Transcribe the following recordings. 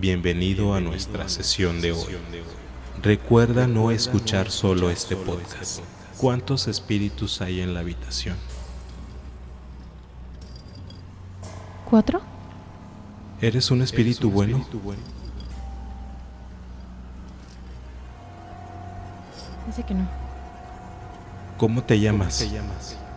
Bienvenido a nuestra sesión de hoy. Recuerda no escuchar solo este podcast. ¿Cuántos espíritus hay en la habitación? ¿Cuatro? ¿Eres un espíritu bueno? Dice que no. ¿Cómo te llamas? Hola,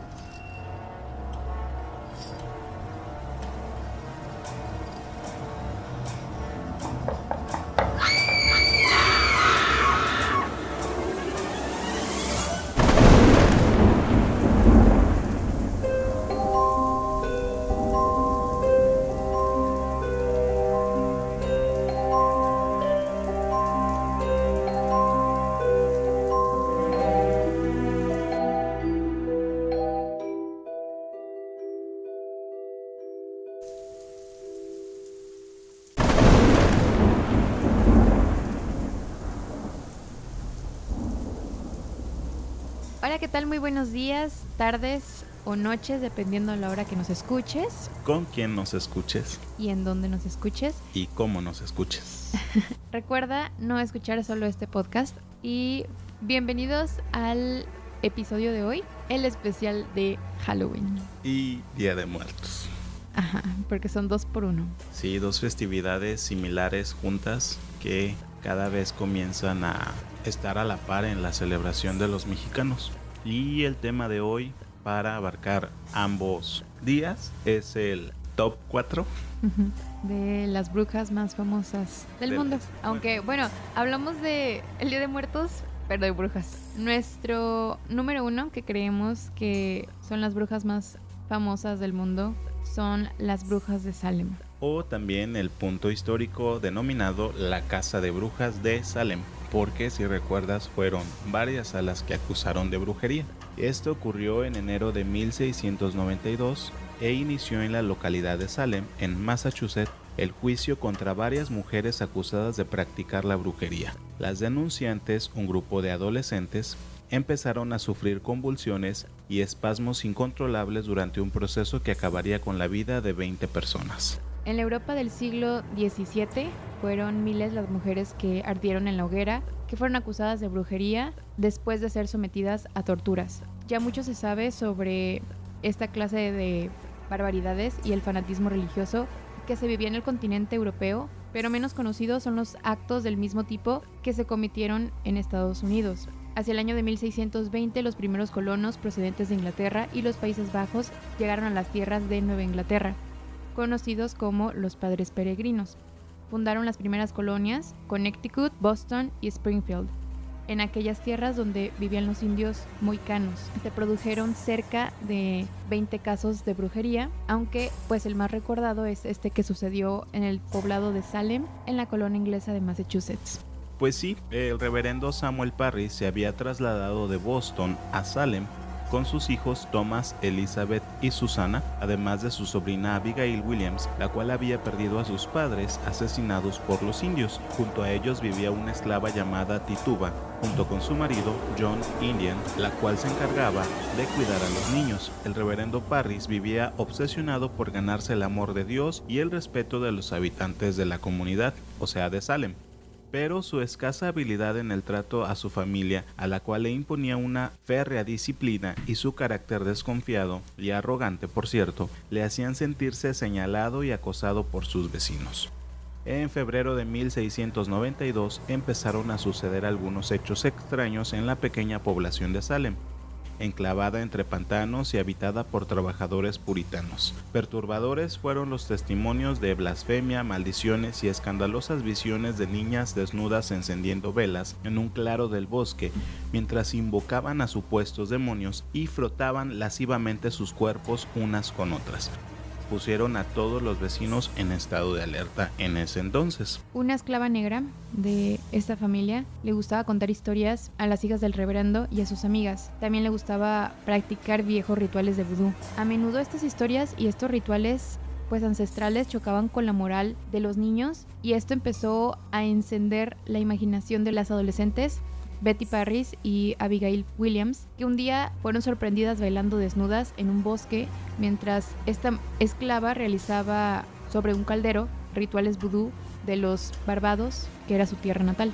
días, tardes o noches, dependiendo de la hora que nos escuches Con quién nos escuches y en dónde nos escuches. y cómo nos escuches. Recuerda no escuchar solo este podcast y bienvenidos al episodio de hoy, el especial de Halloween. Y Día de Muertos. Ajá, porque son dos por uno. Sí, dos festividades similares juntas que cada vez comienzan a estar a la par en la celebración de los mexicanos. Y el tema de hoy para abarcar ambos días es el top 4 Ujú, De las brujas más famosas del De mundo. Aunque, bueno, hablamos de el Día de Muertos, pero de brujas. Nuestro número uno, que creemos que son las brujas más famosas del mundo, son las brujas de Salem. o también el punto histórico denominado la Casa de Brujas de Salem, porque si recuerdas fueron varias a las que acusaron de brujería. Esto ocurrió en enero de 1692 e inició en la localidad de Salem, en Massachusetts, el juicio contra varias mujeres acusadas de practicar la brujería. Las denunciantes, un grupo de adolescentes, empezaron a sufrir convulsiones y espasmos incontrolables durante un proceso que acabaría con la vida de 20 personas. En la Europa del siglo XVII fueron miles las mujeres que ardieron en la hoguera, que fueron acusadas de brujería después de ser sometidas a torturas. Ya mucho se sabe sobre esta clase de barbaridades y el fanatismo religioso que se vivía en el continente europeo, pero menos conocidos son los actos del mismo tipo que se cometieron en Estados Unidos. Hacia el año de 1620 los primeros colonos procedentes de Inglaterra y los Países Bajos llegaron a las tierras de Nueva Inglaterra conocidos como los Padres Peregrinos. Fundaron las primeras colonias, Connecticut, Boston y Springfield, en aquellas tierras donde vivían los indios moicanos. Se produjeron cerca de 20 casos de brujería, aunque pues el más recordado es este que sucedió en el poblado de Salem, en la colonia inglesa de Massachusetts. Pues sí, el reverendo Samuel Parry se había trasladado de Boston a Salem con sus hijos Thomas, Elizabeth y Susana, además de su sobrina Abigail Williams, la cual había perdido a sus padres asesinados por los indios. Junto a ellos vivía una esclava llamada Tituba, junto con su marido John Indian, la cual se encargaba de cuidar a los niños. El reverendo Parris vivía obsesionado por ganarse el amor de Dios y el respeto de los habitantes de la comunidad, o sea, de Salem pero su escasa habilidad en el trato a su familia, a la cual le imponía una férrea disciplina, y su carácter desconfiado y arrogante, por cierto, le hacían sentirse señalado y acosado por sus vecinos. En febrero de 1692 empezaron a suceder algunos hechos extraños en la pequeña población de Salem, enclavada entre pantanos y habitada por trabajadores puritanos. Perturbadores fueron los testimonios de blasfemia, maldiciones y escandalosas visiones de niñas desnudas encendiendo velas en un claro del bosque, mientras invocaban a supuestos demonios y frotaban lascivamente sus cuerpos unas con otras. Pusieron a todos los vecinos en estado de alerta en ese entonces. Una esclava negra de esta familia le gustaba contar historias a las hijas del reverendo y a sus amigas. También le gustaba practicar viejos rituales de vudú. A menudo estas historias y estos rituales pues ancestrales chocaban con la moral de los niños y esto empezó a encender la imaginación de las adolescentes Betty Parris y Abigail Williams, que un día fueron sorprendidas bailando desnudas en un bosque mientras esta esclava realizaba sobre un caldero rituales vudú de los Barbados, que era su tierra natal.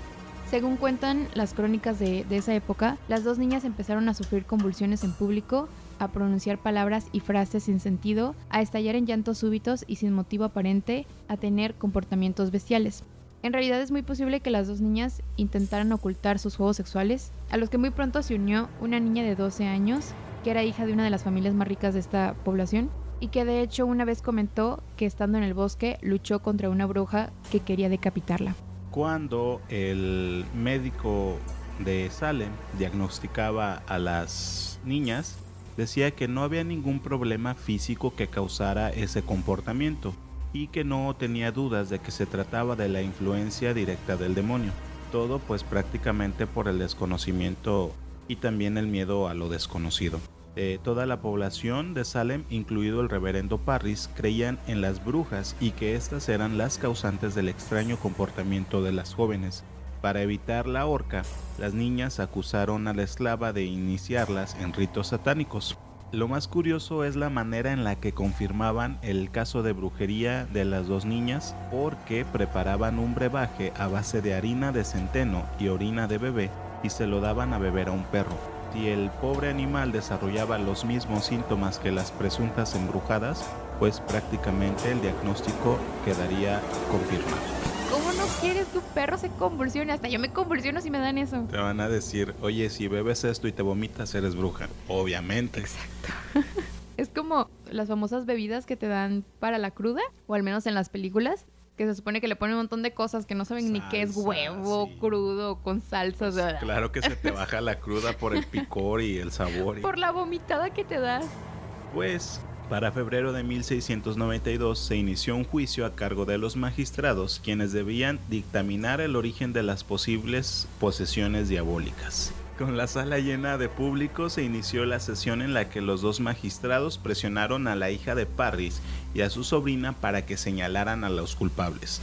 Según cuentan las crónicas de, de, esa época, las dos niñas empezaron a sufrir convulsiones en público, a pronunciar palabras y frases sin sentido, a estallar en llantos súbitos y sin motivo aparente, a tener comportamientos bestiales. En realidad es muy posible que las dos niñas intentaran ocultar sus juegos sexuales, a los que muy pronto se unió una niña de 12 años, que era hija de una de las familias más ricas de esta población, y que de hecho una vez comentó que estando en el bosque luchó contra una bruja que quería decapitarla. Cuando el médico de Salem diagnosticaba a las niñas, decía que no había ningún problema físico que causara ese comportamiento y que no tenía dudas de que se trataba de la influencia directa del demonio. Todo pues prácticamente por el desconocimiento y también el miedo a lo desconocido. Eh, toda la población de Salem, incluido el reverendo Parris, creían en las brujas y que éstas eran las causantes del extraño comportamiento de las jóvenes. Para evitar la horca, las niñas acusaron a la esclava de iniciarlas en ritos satánicos. Lo más curioso es la manera en la que confirmaban el caso de brujería de las dos niñas porque preparaban un brebaje a base de harina de centeno y orina de bebé y se lo daban a beber a un perro. Si el pobre animal desarrollaba los mismos síntomas que las presuntas embrujadas, pues prácticamente el diagnóstico quedaría confirmado. ¿Cómo no quieres que un perro se convulsione? Hasta yo me convulsiono si me dan eso. Te van a decir, oye, si bebes esto y te vomitas, eres bruja. Obviamente. Exacto. es como las famosas bebidas que te dan para la cruda, o al menos en las películas, que se supone que le ponen un montón de cosas que no saben ni qué es huevo crudo con salsas. Pues, claro que se te baja la cruda por el picor y el sabor. Por la vomitada que te das. Pues para febrero de 1692 se inició un juicio a cargo de los magistrados, quienes debían dictaminar el origen de las posibles posesiones diabólicas. Con la sala llena de público se inició la sesión en la que los dos magistrados presionaron a la hija de Parris y a su sobrina para que señalaran a los culpables.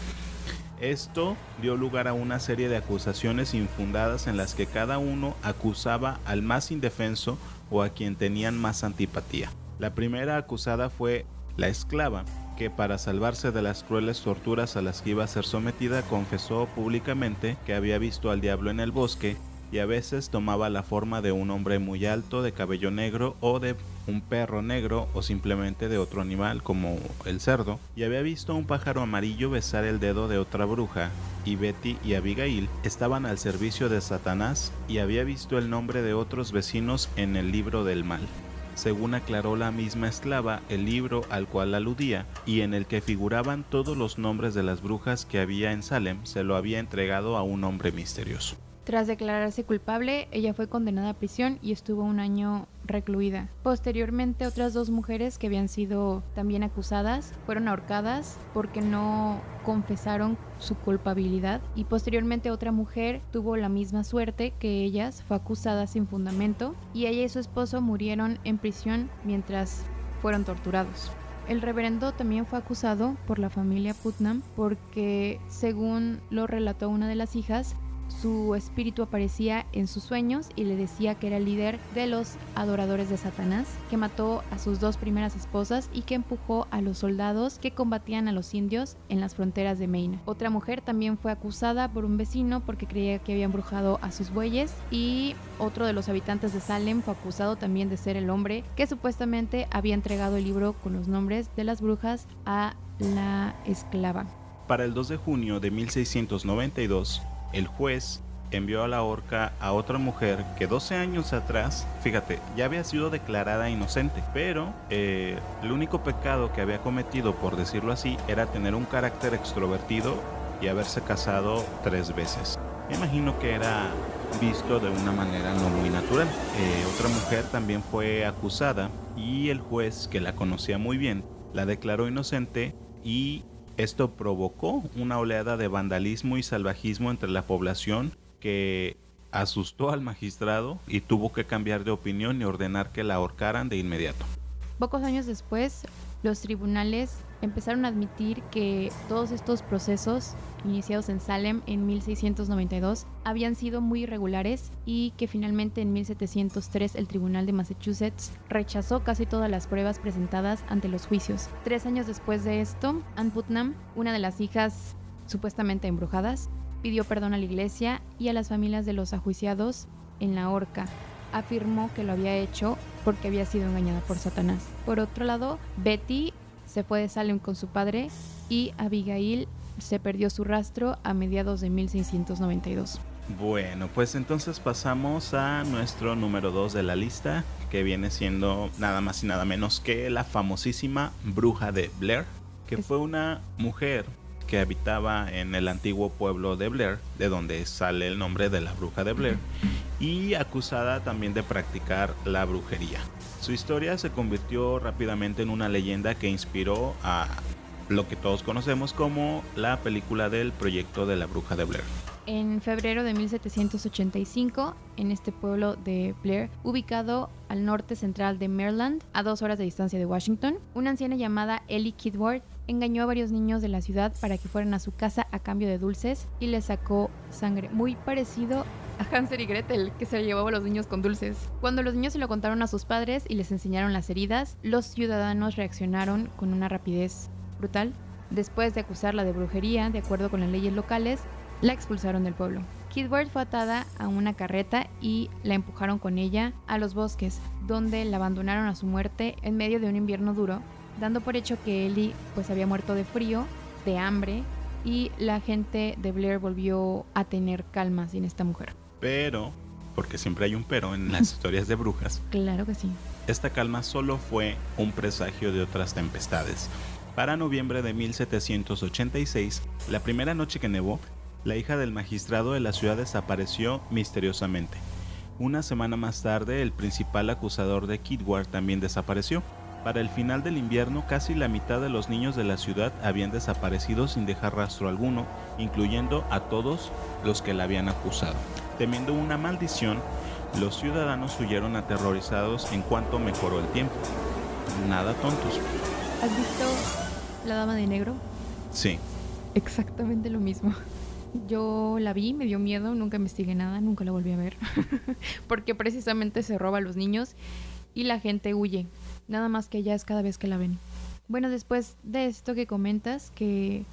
Esto dio lugar a una serie de acusaciones infundadas en las que cada uno acusaba al más indefenso o a quien tenían más antipatía. La primera acusada fue la esclava, que para salvarse de las crueles torturas a las que iba a ser sometida confesó públicamente que había visto al diablo en el bosque y a veces tomaba la forma de un hombre muy alto de cabello negro o de un perro negro o simplemente de otro animal como el cerdo, y había visto a un pájaro amarillo besar el dedo de otra bruja, y Betty y Abigail estaban al servicio de Satanás y había visto el nombre de otros vecinos en el libro del mal. Según aclaró la misma esclava, el libro al cual aludía y en el que figuraban todos los nombres de las brujas que había en Salem se lo había entregado a un hombre misterioso. Tras declararse culpable, ella fue condenada a prisión y estuvo un año recluida. Posteriormente, otras dos mujeres que habían sido también acusadas fueron ahorcadas porque no confesaron su culpabilidad y posteriormente otra mujer tuvo la misma suerte que ellas, fue acusada sin fundamento y ella y su esposo murieron en prisión mientras fueron torturados. El reverendo también fue acusado por la familia Putnam porque, según lo relató una de las hijas, su espíritu aparecía en sus sueños y le decía que era el líder de los adoradores de Satanás, que mató a sus dos primeras esposas y que empujó a los soldados que combatían a los indios en las fronteras de Maine. Otra mujer también fue acusada por un vecino porque creía que había embrujado a sus bueyes y otro de los habitantes de Salem fue acusado también de ser el hombre que supuestamente había entregado el libro con los nombres de las brujas a la esclava. Para el 2 de junio de 1692, el juez envió a la horca a otra mujer que 12 años atrás, fíjate, ya había sido declarada inocente, pero eh, el único pecado que había cometido, por decirlo así, era tener un carácter extrovertido y haberse casado tres veces. Me imagino que era visto de una manera no muy natural. Eh, otra mujer también fue acusada y el juez, que la conocía muy bien, la declaró inocente y esto provocó una oleada de vandalismo y salvajismo entre la población que asustó al magistrado y tuvo que cambiar de opinión y ordenar que la ahorcaran de inmediato. Pocos años después, los tribunales empezaron a admitir que todos estos procesos iniciados en Salem en 1692 habían sido muy irregulares y que finalmente en 1703 el Tribunal de Massachusetts rechazó casi todas las pruebas presentadas ante los juicios. Tres años después de esto, Anne Putnam, una de las hijas supuestamente embrujadas, pidió perdón a la iglesia y a las familias de los ajuiciados en la horca. Afirmó que lo había hecho porque había sido engañada por Satanás. Por otro lado, Betty se fue de Salem con su padre y Abigail se perdió su rastro a mediados de 1692. Bueno, pues entonces pasamos a nuestro número 2 de la lista, que viene siendo nada más y nada menos que la famosísima bruja de Blair, que fue una mujer que habitaba en el antiguo pueblo de Blair, de donde sale el nombre de la bruja de Blair, y acusada también de practicar la brujería. Su historia se convirtió rápidamente en una leyenda que inspiró a lo que todos conocemos como la película del proyecto de la bruja de Blair. En febrero de 1785, en este pueblo de Blair, ubicado al norte central de Maryland, a dos horas de distancia de Washington, una anciana llamada Ellie Kidward engañó a varios niños de la ciudad para que fueran a su casa a cambio de dulces y les sacó sangre, muy parecido a Hansel y Gretel, que se llevaba a los niños con dulces. Cuando los niños se lo contaron a sus padres y les enseñaron las heridas, los ciudadanos reaccionaron con una rapidez brutal. Después de acusarla de brujería, de acuerdo con las leyes locales, la expulsaron del pueblo. Kidward fue atada a una carreta y la empujaron con ella a los bosques, donde la abandonaron a su muerte en medio de un invierno duro, dando por hecho que Ellie pues había muerto de frío, de hambre y la gente de Blair volvió a tener calma sin esta mujer. Pero, porque siempre hay un pero en las historias de brujas. Claro que sí. Esta calma solo fue un presagio de otras tempestades. Para noviembre de 1786, la primera noche que nevó, la hija del magistrado de la ciudad desapareció misteriosamente. Una semana más tarde, el principal acusador de Kidward también desapareció. Para el final del invierno, casi la mitad de los niños de la ciudad habían desaparecido sin dejar rastro alguno, incluyendo a todos los que la habían acusado. Temiendo una maldición, los ciudadanos huyeron aterrorizados en cuanto mejoró el tiempo. Nada tontos. ¿Has visto La Dama de Negro? Sí. Exactamente lo mismo. Yo la vi, me dio miedo, nunca investigué nada, nunca la volví a ver. Porque precisamente se roba a los niños y la gente huye. Nada más que ya es cada vez que la ven. Bueno, después de esto que comentas, que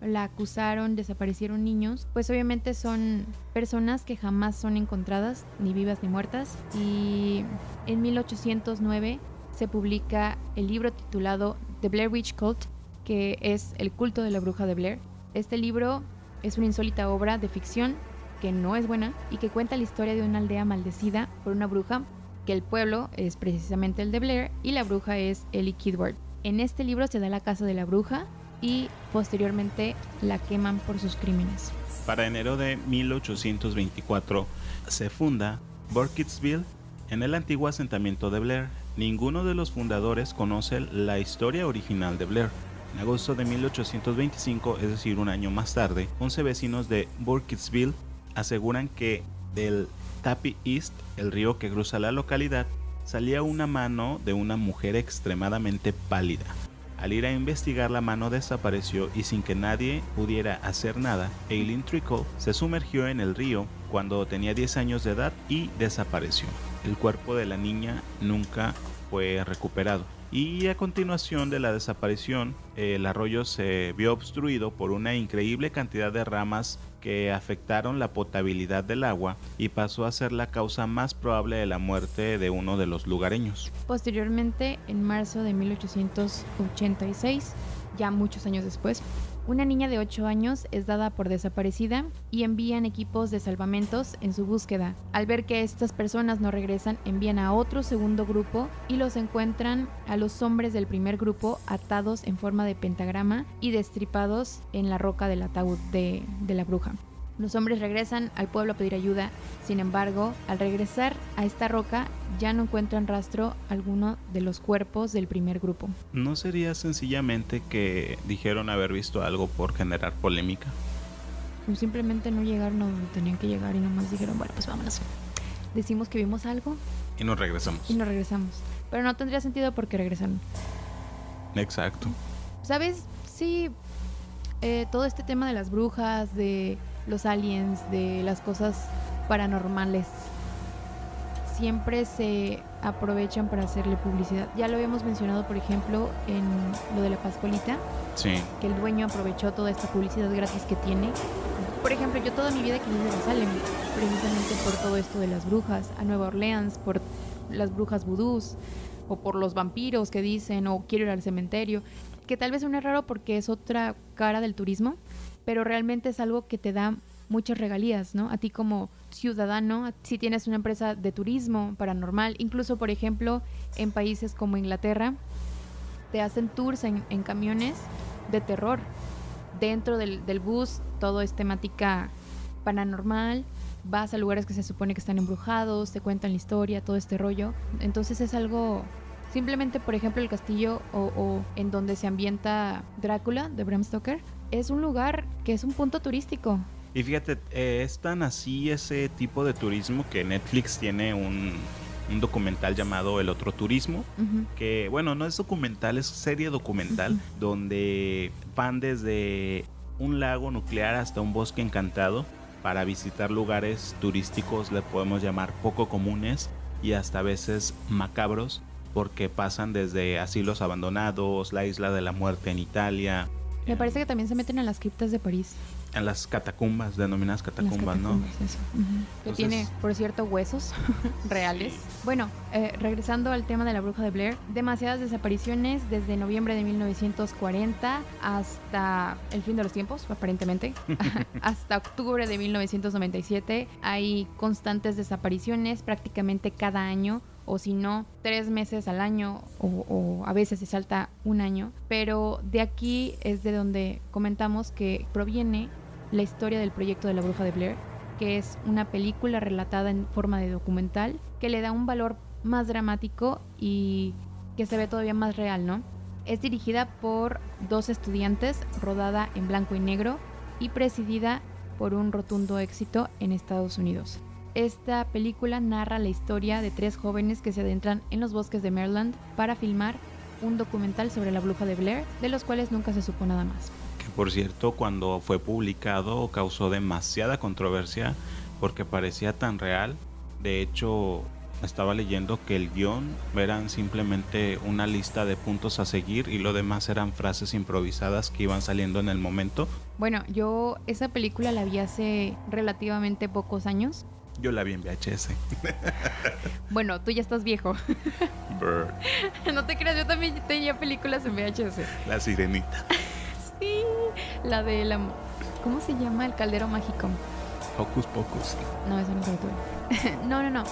la acusaron, desaparecieron niños, pues obviamente son personas que jamás son encontradas, ni vivas ni muertas. Y en 1809 se publica el libro titulado The Blair Witch Cult, que es el culto de la bruja de Blair. Este libro es una insólita obra de ficción que no es buena y que cuenta la historia de una aldea maldecida por una bruja, que el pueblo es precisamente el de Blair y la bruja es Ellie Kidward. En este libro se da la casa de la bruja y posteriormente la queman por sus crímenes. Para enero de 1824 se funda Burkittsville en el antiguo asentamiento de Blair. Ninguno de los fundadores conoce la historia original de Blair. En agosto de 1825, es decir, un año más tarde, 11 vecinos de Burkittsville aseguran que del Tapi East, el río que cruza la localidad, salía una mano de una mujer extremadamente pálida. Al ir a investigar la mano desapareció y sin que nadie pudiera hacer nada, Aileen Trickle se sumergió en el río cuando tenía 10 años de edad y desapareció. El cuerpo de la niña nunca fue recuperado. Y a continuación de la desaparición, el arroyo se vio obstruido por una increíble cantidad de ramas que afectaron la potabilidad del agua y pasó a ser la causa más probable de la muerte de uno de los lugareños. Posteriormente, en marzo de 1886, ya muchos años después, una niña de 8 años es dada por desaparecida y envían equipos de salvamentos en su búsqueda. Al ver que estas personas no regresan, envían a otro segundo grupo y los encuentran a los hombres del primer grupo atados en forma de pentagrama y destripados en la roca del ataúd de, de la bruja. Los hombres regresan al pueblo a pedir ayuda, sin embargo, al regresar a esta roca ya no encuentran rastro alguno de los cuerpos del primer grupo. ¿No sería sencillamente que dijeron haber visto algo por generar polémica? O simplemente no llegaron a donde tenían que llegar y nomás dijeron, bueno, pues vámonos. Decimos que vimos algo Y nos regresamos. y nos regresamos. Pero no tendría sentido porque regresaron. Exacto. ¿Sabes? Sí, eh, todo este tema de las brujas, de los aliens, de las cosas paranormales. siempre se aprovechan para hacerle publicidad. Ya lo habíamos mencionado, por ejemplo, en lo de la Pascualita, Sí. que el dueño aprovechó toda esta publicidad gratis que tiene. Por ejemplo, yo toda mi vida quise ir a Salem, precisamente por todo esto de las brujas, a Nueva Orleans, por las brujas vudús, o por los vampiros que dicen, o quiero ir al cementerio, que tal vez suene raro porque es otra cara del turismo, pero realmente es algo que te da muchas regalías, ¿no? A ti como ciudadano, si tienes una empresa de turismo paranormal, incluso por ejemplo en países como Inglaterra, te hacen tours en, camiones de terror. Dentro del, bus todo es temática paranormal, vas a lugares que se supone que están embrujados, te cuentan la historia, todo este rollo. Entonces es algo... Simplemente, por ejemplo, el castillo o en donde se ambienta Drácula de Bram Stoker, es un lugar que es un punto turístico. Y fíjate, eh, es tan así ese tipo de turismo que Netflix tiene un, un documental llamado El Otro Turismo, Ujú. que bueno, no es documental, es serie documental, Ujú. donde van desde un lago nuclear hasta un bosque encantado para visitar lugares turísticos, le podemos llamar poco comunes y hasta a veces macabros, porque pasan desde asilos abandonados, la isla de la muerte en Italia, Me parece que también se meten a las criptas de París. en las catacumbas, denominadas Las catacumbas, ¿no? catacumbas, eso. Que Entonces- tiene, por cierto, huesos reales. Bueno, eh, regresando al tema de la bruja de Blair, demasiadas desapariciones desde noviembre de 1940 hasta el fin de los tiempos, aparentemente, hasta octubre de 1997. Hay constantes desapariciones prácticamente cada año o si no, tres meses al año o, a veces se salta un año. Pero de aquí es de donde comentamos que proviene la historia del proyecto de la bruja de Blair, que es una película relatada en forma de documental que le da un valor más dramático y que se ve todavía más real, ¿no? Es dirigida por dos estudiantes, rodada en blanco y negro y presidida por un rotundo éxito en Estados Unidos. Esta película narra la historia de tres jóvenes que se adentran en los bosques de Maryland para filmar un documental sobre la bruja de Blair, de los cuales nunca se supo nada más. Que por cierto, cuando fue publicado causó demasiada controversia porque parecía tan real. De hecho, estaba leyendo que el guion eran simplemente una lista de puntos a seguir y lo demás eran frases improvisadas que iban saliendo en el momento. Bueno, yo esa película la vi hace relativamente pocos años. Yo la vi en VHS. Bueno, tú ya estás viejo. No te creas, yo también tenía películas en VHS. la sirenita. Sí, la de la... ¿Cómo se llama? El caldero mágico. Hocus Pocus. No, esa nunca la tuve. no, no, no.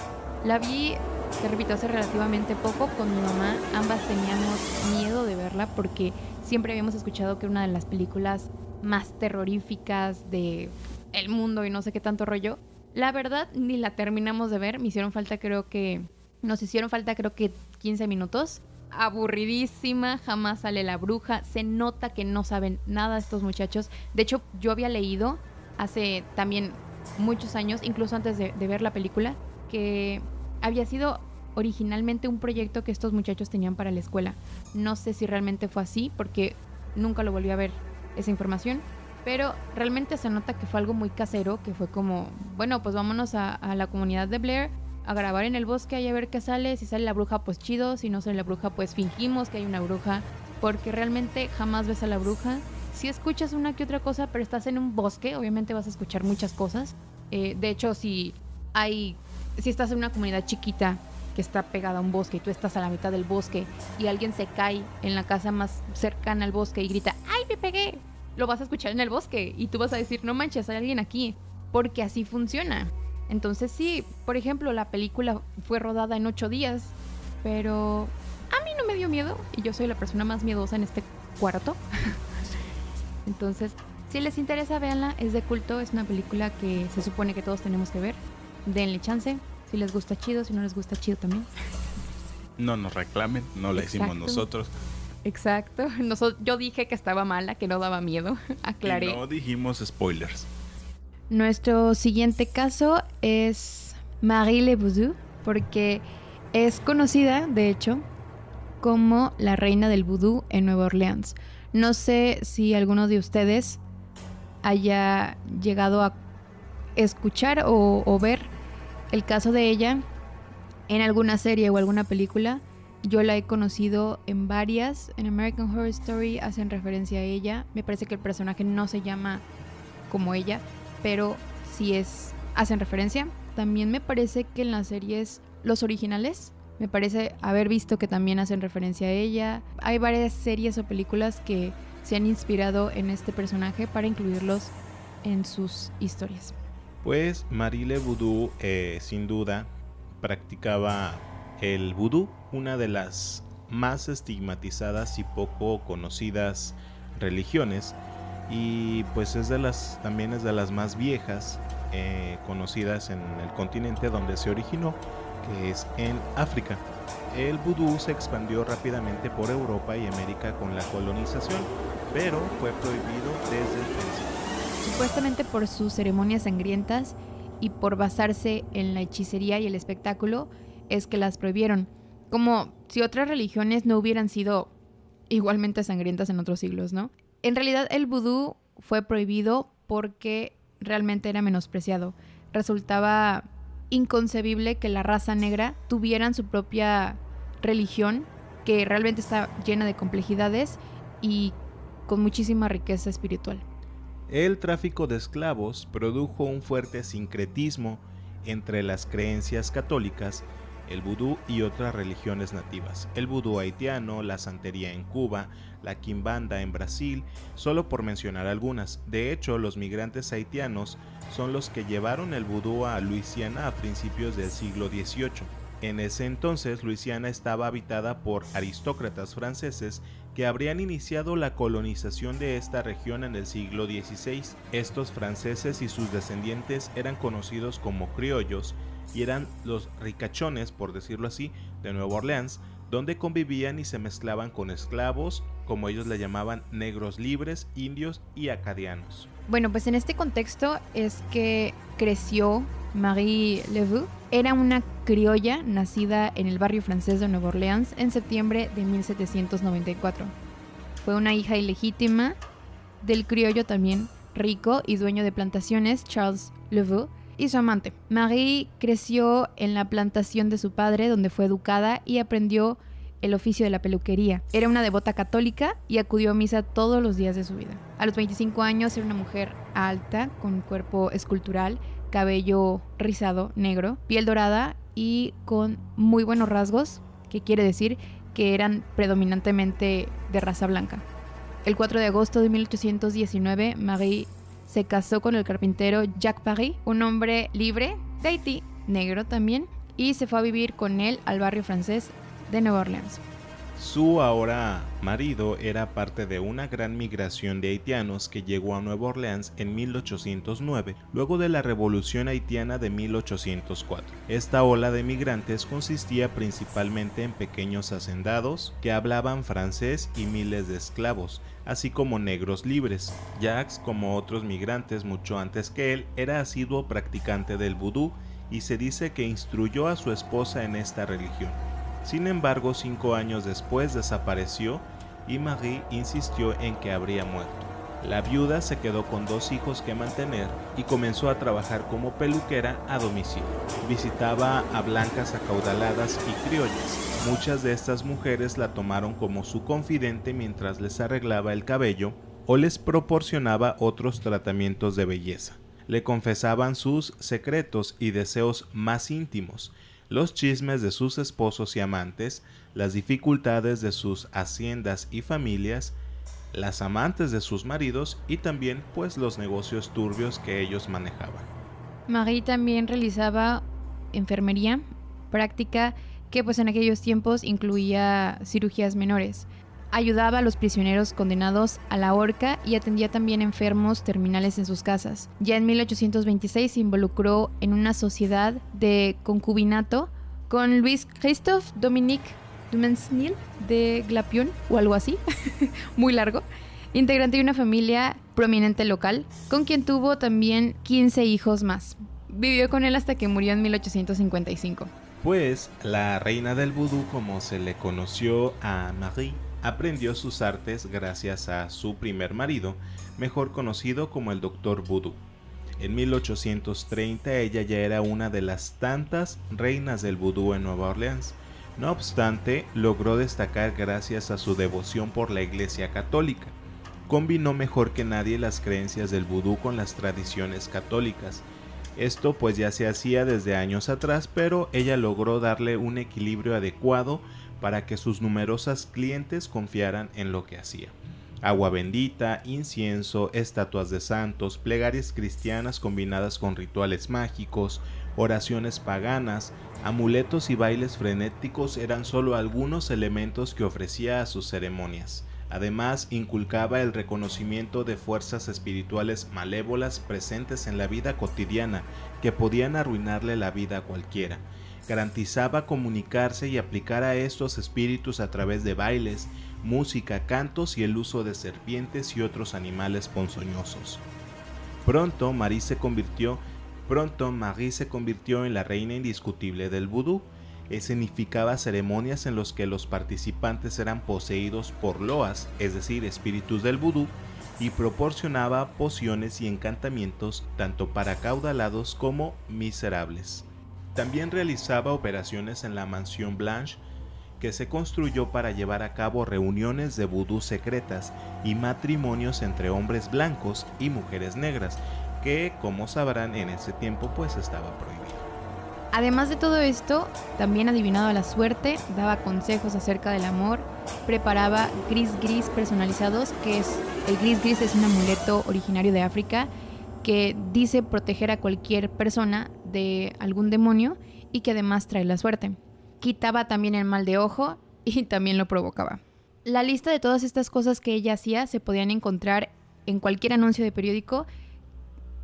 La vi, te repito, hace relativamente poco con mi mamá. Ambas teníamos miedo de verla porque siempre habíamos escuchado que era una de las películas más terroríficas de el mundo y no sé qué tanto rollo. La verdad, ni la terminamos de ver. Me hicieron falta, creo que. Nos hicieron falta, creo que 15 minutos. Aburridísima, jamás sale la bruja. Se nota que no saben nada estos muchachos. De hecho, yo había leído hace también muchos años, incluso antes de, ver la película, que había sido originalmente un proyecto que estos muchachos tenían para la escuela. No sé si realmente fue así, porque nunca lo volví a ver esa información. Pero realmente se nota que fue algo muy casero, que fue como, bueno, pues vámonos a, la comunidad de Blair a grabar en el bosque y a ver qué sale. Si sale la bruja, pues chido. Si no sale la bruja, pues fingimos que hay una bruja. Porque realmente jamás ves a la bruja. Si escuchas una que otra cosa, pero estás en un bosque, obviamente vas a escuchar muchas cosas. Eh, de hecho, si hay, si estás en una comunidad chiquita que está pegada a un bosque y tú estás a la mitad del bosque y alguien se cae en la casa más cercana al bosque y grita, ¡ay, me pegué! Lo vas a escuchar en el bosque y tú vas a decir, no manches, hay alguien aquí, porque así funciona. Entonces sí, por ejemplo, la película fue rodada en ocho días, pero a mí no me dio miedo y yo soy la persona más miedosa en este cuarto. Entonces, si les interesa, véanla, es de culto, es una película que se supone que todos tenemos que ver. Denle chance, si les gusta chido, si no les gusta chido también. No nos reclamen, no la hicimos nosotros. Exacto. Noso- yo dije que estaba mala, que no daba miedo. Aclaré. Y no dijimos spoilers. Nuestro siguiente caso es Marie Le Voodoo, porque es conocida, de hecho, como la reina del vudú en Nueva Orleans. No sé si alguno de ustedes haya llegado a escuchar o, o ver el caso de ella, en alguna serie o alguna película. Yo la he conocido en varias. En American Horror Story hacen referencia a ella. Me parece que el personaje no se llama como ella, pero sí es hacen referencia. También me parece que en las series los originales me parece haber visto que también hacen referencia a ella. Hay varias series o películas que se han inspirado en este personaje para incluirlos en sus historias. Pues Marile Voodoo eh, sin duda practicaba el vudú, una de las más estigmatizadas y poco conocidas religiones y pues es de las también es de las más viejas eh, conocidas en el continente donde se originó que es en África. El vudú se expandió rápidamente por Europa y América con la colonización, pero fue prohibido desde el principio. Supuestamente por sus ceremonias sangrientas y por basarse en la hechicería y el espectáculo, es que las prohibieron. Como si otras religiones no hubieran sido igualmente sangrientas en otros siglos, ¿no? En realidad el vudú fue prohibido porque realmente era menospreciado. Resultaba inconcebible que la raza negra tuvieran su propia religión que realmente está llena de complejidades y con muchísima riqueza espiritual. El tráfico de esclavos produjo un fuerte sincretismo entre las creencias católicas, el vudú y otras religiones nativas. El vudú haitiano, la santería en Cuba, la quimbanda en Brasil, solo por mencionar algunas. De hecho, los migrantes haitianos son los que llevaron el vudú a Luisiana a principios del siglo XVIII. En ese entonces, Luisiana estaba habitada por aristócratas franceses que habrían iniciado la colonización de esta región en el siglo XVI. Estos franceses y sus descendientes eran conocidos como criollos y eran los ricachones, por decirlo así, de Nueva Orleans, donde convivían y se mezclaban con esclavos, como ellos le llamaban negros libres, indios y acadianos. Bueno, pues en este contexto es que creció Marie Leveux. Era una criolla nacida en el barrio francés de Nueva Orleans en septiembre de 1794. Fue una hija ilegítima del criollo también rico y dueño de plantaciones Charles Leveux y su amante. Marie creció en la plantación de su padre donde fue educada y aprendió el oficio de la peluquería. Era una devota católica y acudió a misa todos los días de su vida. A los 25 años era una mujer alta, con cuerpo escultural, cabello rizado, negro, piel dorada y con muy buenos rasgos, que quiere decir que eran predominantemente de raza blanca. El 4 de agosto de 1819, Marie se casó con el carpintero Jacques Paris, un hombre libre de Haití, negro también, y se fue a vivir con él al barrio francés de Nueva Orleans. Su ahora marido era parte de una gran migración de haitianos que llegó a Nueva Orleans en 1809, luego de la Revolución Haitiana de 1804. Esta ola de migrantes consistía principalmente en pequeños hacendados que hablaban francés y miles de esclavos, así como negros libres. Jacques, como otros migrantes mucho antes que él, era asiduo practicante del vudú y se dice que instruyó a su esposa en esta religión. Sin embargo, cinco años después desapareció y Marie insistió en que habría muerto. La viuda se quedó con dos hijos que mantener y comenzó a trabajar como peluquera a domicilio. Visitaba a blancas acaudaladas y criollas. Muchas de estas mujeres la tomaron como su confidente mientras les arreglaba el cabello o les proporcionaba otros tratamientos de belleza. Le confesaban sus secretos y deseos más íntimos los chismes de sus esposos y amantes, las dificultades de sus haciendas y familias, las amantes de sus maridos y también pues los negocios turbios que ellos manejaban. Marie también realizaba enfermería, práctica que pues en aquellos tiempos incluía cirugías menores ayudaba a los prisioneros condenados a la horca y atendía también enfermos terminales en sus casas. Ya en 1826 se involucró en una sociedad de concubinato con Luis Christophe Dominique Dumensnil de Glapion o algo así, muy largo, integrante de una familia prominente local, con quien tuvo también 15 hijos más. Vivió con él hasta que murió en 1855. Pues la reina del vudú, como se le conoció a Marie, aprendió sus artes gracias a su primer marido, mejor conocido como el Dr. Voodoo. En 1830 ella ya era una de las tantas reinas del vudú en Nueva Orleans. No obstante, logró destacar gracias a su devoción por la Iglesia Católica. Combinó mejor que nadie las creencias del vudú con las tradiciones católicas. Esto pues ya se hacía desde años atrás, pero ella logró darle un equilibrio adecuado para que sus numerosas clientes confiaran en lo que hacía agua bendita, incienso, estatuas de santos, plegarias cristianas combinadas con rituales mágicos, oraciones paganas, amuletos y bailes frenéticos eran solo algunos elementos que ofrecía a sus ceremonias. Además, inculcaba el reconocimiento de fuerzas espirituales malévolas presentes en la vida cotidiana que podían arruinarle la vida a cualquiera. Garantizaba comunicarse y aplicar a estos espíritus a través de bailes, música, cantos y el uso de serpientes y otros animales ponzoñosos. Pronto Marie se convirtió, pronto Marie se convirtió en la reina indiscutible del vudú. Escenificaba ceremonias en las que los participantes eran poseídos por loas, es decir, espíritus del vudú, y proporcionaba pociones y encantamientos tanto para caudalados como miserables. También realizaba operaciones en la mansión Blanche que se construyó para llevar a cabo reuniones de vudú secretas y matrimonios entre hombres blancos y mujeres negras, que como sabrán en ese tiempo pues estaba prohibido. Además de todo esto, también adivinaba la suerte, daba consejos acerca del amor, preparaba gris gris personalizados, que es el gris gris es un amuleto originario de África que dice proteger a cualquier persona de algún demonio y que además trae la suerte quitaba también el mal de ojo y también lo provocaba. La lista de todas estas cosas que ella hacía se podían encontrar en cualquier anuncio de periódico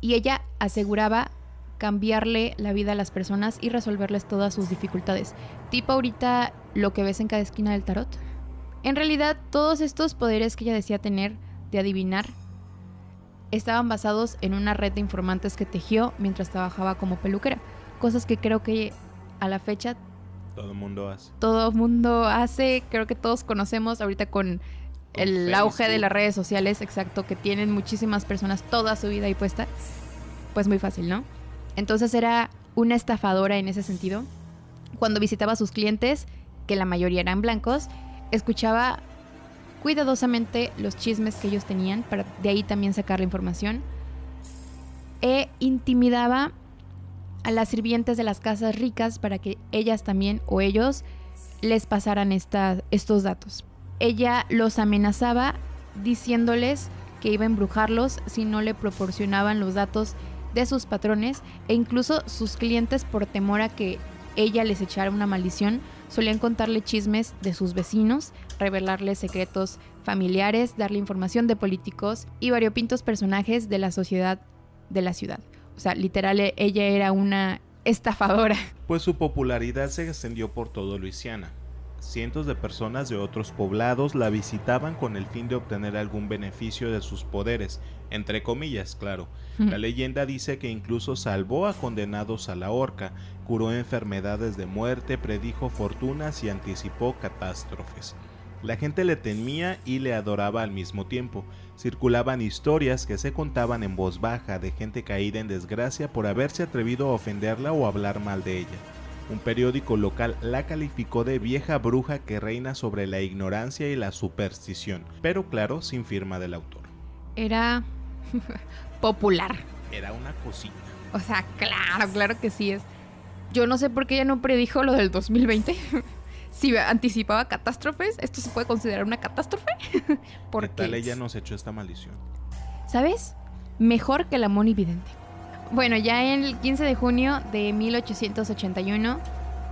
y ella aseguraba cambiarle la vida a las personas y resolverles todas sus dificultades. Tipo ahorita lo que ves en cada esquina del tarot. En realidad todos estos poderes que ella decía tener de adivinar estaban basados en una red de informantes que tejió mientras trabajaba como peluquera. Cosas que creo que a la fecha todo el mundo hace. Todo el mundo hace, creo que todos conocemos ahorita con, el auge de las redes sociales, exacto, que tienen muchísimas personas toda su vida ahí puesta, pues muy fácil, ¿no? Entonces era una estafadora en ese sentido. Cuando visitaba a sus clientes, que la mayoría eran blancos, escuchaba cuidadosamente los chismes que ellos tenían para de ahí también sacar la información e intimidaba a las sirvientes de las casas ricas para que ellas también o ellos les pasaran estos datos. Ella los amenazaba diciéndoles que iba a embrujarlos si no le proporcionaban los datos de sus patrones e incluso sus clientes por temor a que ella les echara una maldición solían contarle chismes de sus vecinos, revelarle secretos familiares, darle información de políticos y variopintos personajes de la sociedad de la ciudad. O sea, literal, e, ella era una estafadora. Pues su popularidad se extendió por todo Luisiana. Cientos de personas de otros poblados la visitaban con el fin de obtener algún beneficio de sus poderes, entre comillas, claro. La leyenda dice que incluso salvó a condenados a la horca, curó enfermedades de muerte, predijo fortunas y anticipó catástrofes. La gente le temía y le adoraba al mismo tiempo. Circulaban historias que se contaban en voz baja de gente caída en desgracia por haberse atrevido a ofenderla o hablar mal de ella. Un periódico local la calificó de vieja bruja que reina sobre la ignorancia y la superstición, pero claro, sin firma del autor. Era popular. Era una cosita. O sea, claro, claro que sí es. Yo no sé por qué ella no predijo lo del 2020. si anticipaba catástrofes, ¿esto se puede considerar una catástrofe? Porque ¿Qué tal ella nos echó esta maldición? ¿Sabes? Mejor que la monividente. Bueno, ya el 15 de junio de 1881,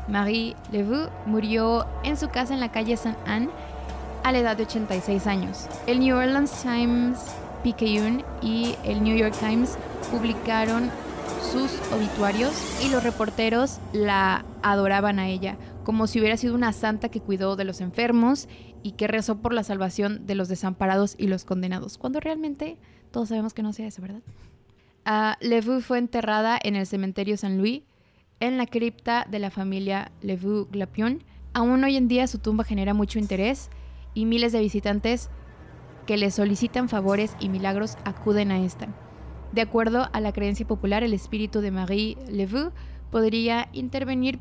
Marie Leveux murió en su casa en la calle Saint Anne a la edad de 86 años. El New Orleans Times Picayune y el New York Times publicaron sus obituarios y los reporteros la adoraban a ella como si hubiera sido una santa que cuidó de los enfermos y que rezó por la salvación de los desamparados y los condenados, cuando realmente todos sabemos que no sea eso, ¿verdad? Uh, fue enterrada en el cementerio San Luis, en la cripta de la familia Leveux Glapion. Aún hoy en día su tumba genera mucho interés y miles de visitantes que le solicitan favores y milagros acuden a esta. De acuerdo a la creencia popular, el espíritu de Marie Leveux podría intervenir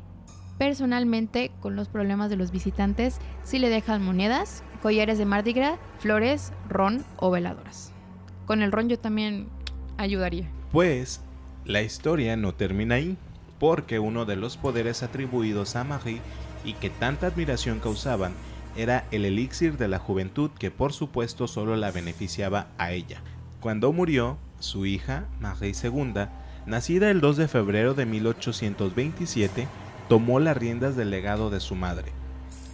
personalmente con los problemas de los visitantes si le dejan monedas, collares de Mardi Gras, flores, ron o veladoras. Con el ron yo también ayudaría. Pues la historia no termina ahí, porque uno de los poderes atribuidos a Marie y que tanta admiración causaban era el elixir de la juventud que por supuesto solo la beneficiaba a ella. Cuando murió, su hija, Marie II, nacida el 2 de febrero de 1827, tomó las riendas del legado de su madre.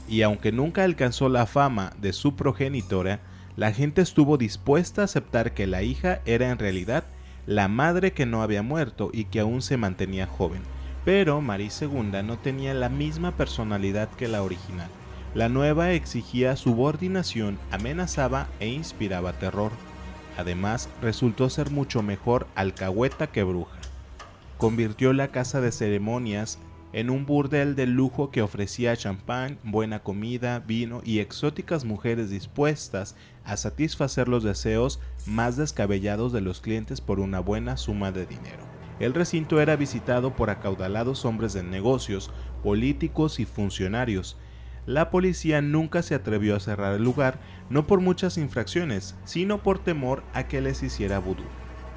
Y aunque nunca alcanzó la fama de su progenitora, la gente estuvo dispuesta a aceptar que la hija era en realidad la madre que no había muerto y que aún se mantenía joven. Pero Marie II no tenía la misma personalidad que la original. La nueva exigía subordinación, amenazaba e inspiraba terror. Además, resultó ser mucho mejor alcahueta que bruja. Convirtió la casa de ceremonias en un burdel de lujo que ofrecía champán, buena comida, vino y exóticas mujeres dispuestas a satisfacer los deseos más descabellados de los clientes por una buena suma de dinero. El recinto era visitado por acaudalados hombres de negocios, políticos y funcionarios, la policía nunca se atrevió a cerrar el lugar, no por muchas infracciones, sino por temor a que les hiciera vudú.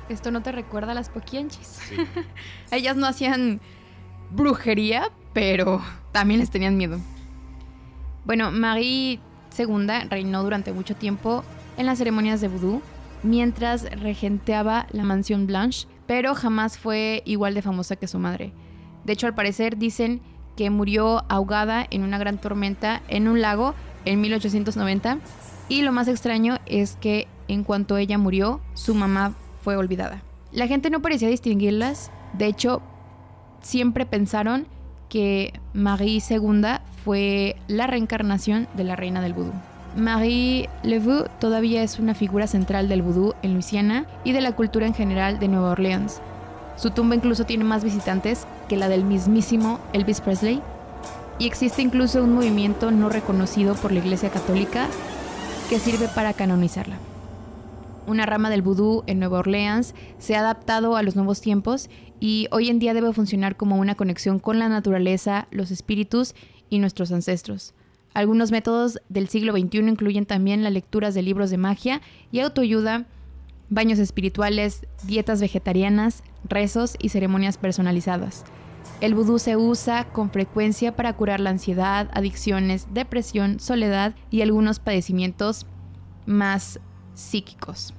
Esto no te recuerda a las poquianchis. Ellas no hacían brujería, pero también les tenían miedo. Bueno, Marie II reinó durante mucho tiempo en las ceremonias de vudú, mientras regenteaba la mansión Blanche, pero jamás fue igual de famosa que su madre. De hecho, al parecer dicen que murió ahogada en una gran tormenta en un lago en 1890. Y lo más extraño es que en cuanto ella murió, su mamá fue olvidada. La gente no parecía distinguirlas, de hecho, siempre pensaron que Marie II fue la reencarnación de la reina del vudú. Marie Leveux todavía es una figura central del vudú en Luisiana y de la cultura en general de Nueva Orleans. Su tumba incluso tiene más visitantes que la del mismísimo Elvis Presley. Y existe incluso un movimiento no reconocido por la Iglesia Católica que sirve para canonizarla. Una rama del vudú en Nueva Orleans se ha adaptado a los nuevos tiempos y hoy en día debe funcionar como una conexión con la naturaleza, los espíritus y nuestros ancestros. Algunos métodos del siglo XXI incluyen también las lecturas de libros de magia y autoayuda baños espirituales, dietas vegetarianas, rezos y ceremonias personalizadas. El vudú se usa con frecuencia para curar la ansiedad, adicciones, depresión, soledad y algunos padecimientos más psíquicos.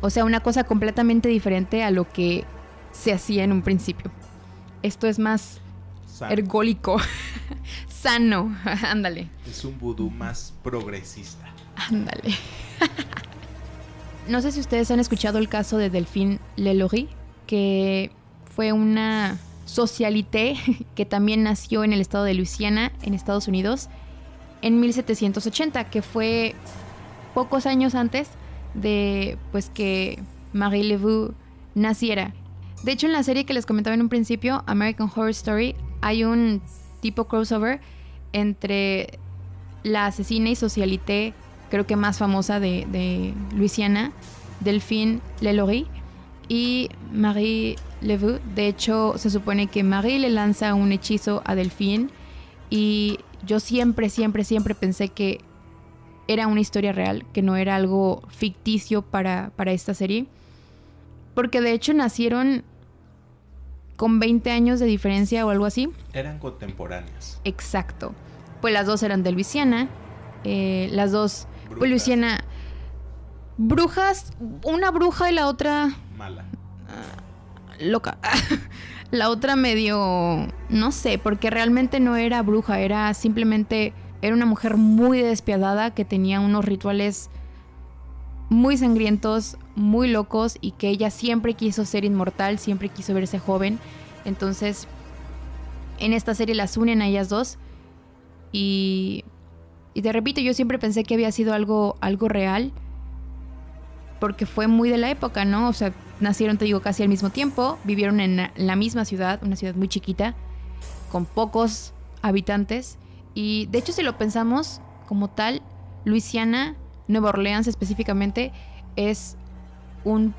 O sea, una cosa completamente diferente a lo que se hacía en un principio. Esto es más ergólico, sano, ándale. Es un vudú más progresista. Ándale. No sé si ustedes han escuchado el caso de Delphine Lelory, que fue una socialité que también nació en el estado de Luisiana, en Estados Unidos, en 1780, que fue pocos años antes de pues que Marie Leveux naciera. De hecho, en la serie que les comentaba en un principio, American Horror Story, hay un tipo crossover entre la asesina y socialité creo que más famosa de, de Luisiana, Delphine Lelory y Marie Leveux. De hecho, se supone que Marie le lanza un hechizo a Delphine y yo siempre, siempre, siempre pensé que era una historia real, que no era algo ficticio para, para esta serie. Porque de hecho nacieron con 20 años de diferencia o algo así. Eran contemporáneas. Exacto. Pues las dos eran de Luisiana. Eh, las dos pues Luciana, brujas, una bruja y la otra... Mala. Ah, loca. la otra medio... No sé, porque realmente no era bruja, era simplemente... Era una mujer muy despiadada que tenía unos rituales muy sangrientos, muy locos y que ella siempre quiso ser inmortal, siempre quiso verse joven. Entonces, en esta serie las unen a ellas dos y y te repito, yo siempre pensé que había sido algo, algo real, porque fue muy de la época, ¿no? O sea, nacieron, te digo, casi al mismo tiempo, vivieron en la misma ciudad, una ciudad muy chiquita, con pocos habitantes. Y de hecho, si lo pensamos como tal, Luisiana, Nueva Orleans específicamente, es un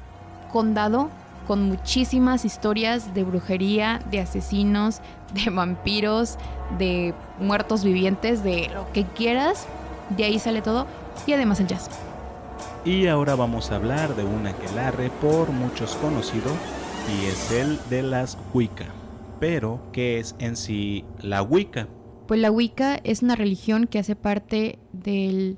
condado con muchísimas historias de brujería, de asesinos, de vampiros, de muertos vivientes, de lo que quieras. De ahí sale todo. Y además el jazz. Y ahora vamos a hablar de un aquelarre por muchos conocido y es el de las Wicca. Pero, ¿qué es en sí la Wicca? Pues la Wicca es una religión que hace parte del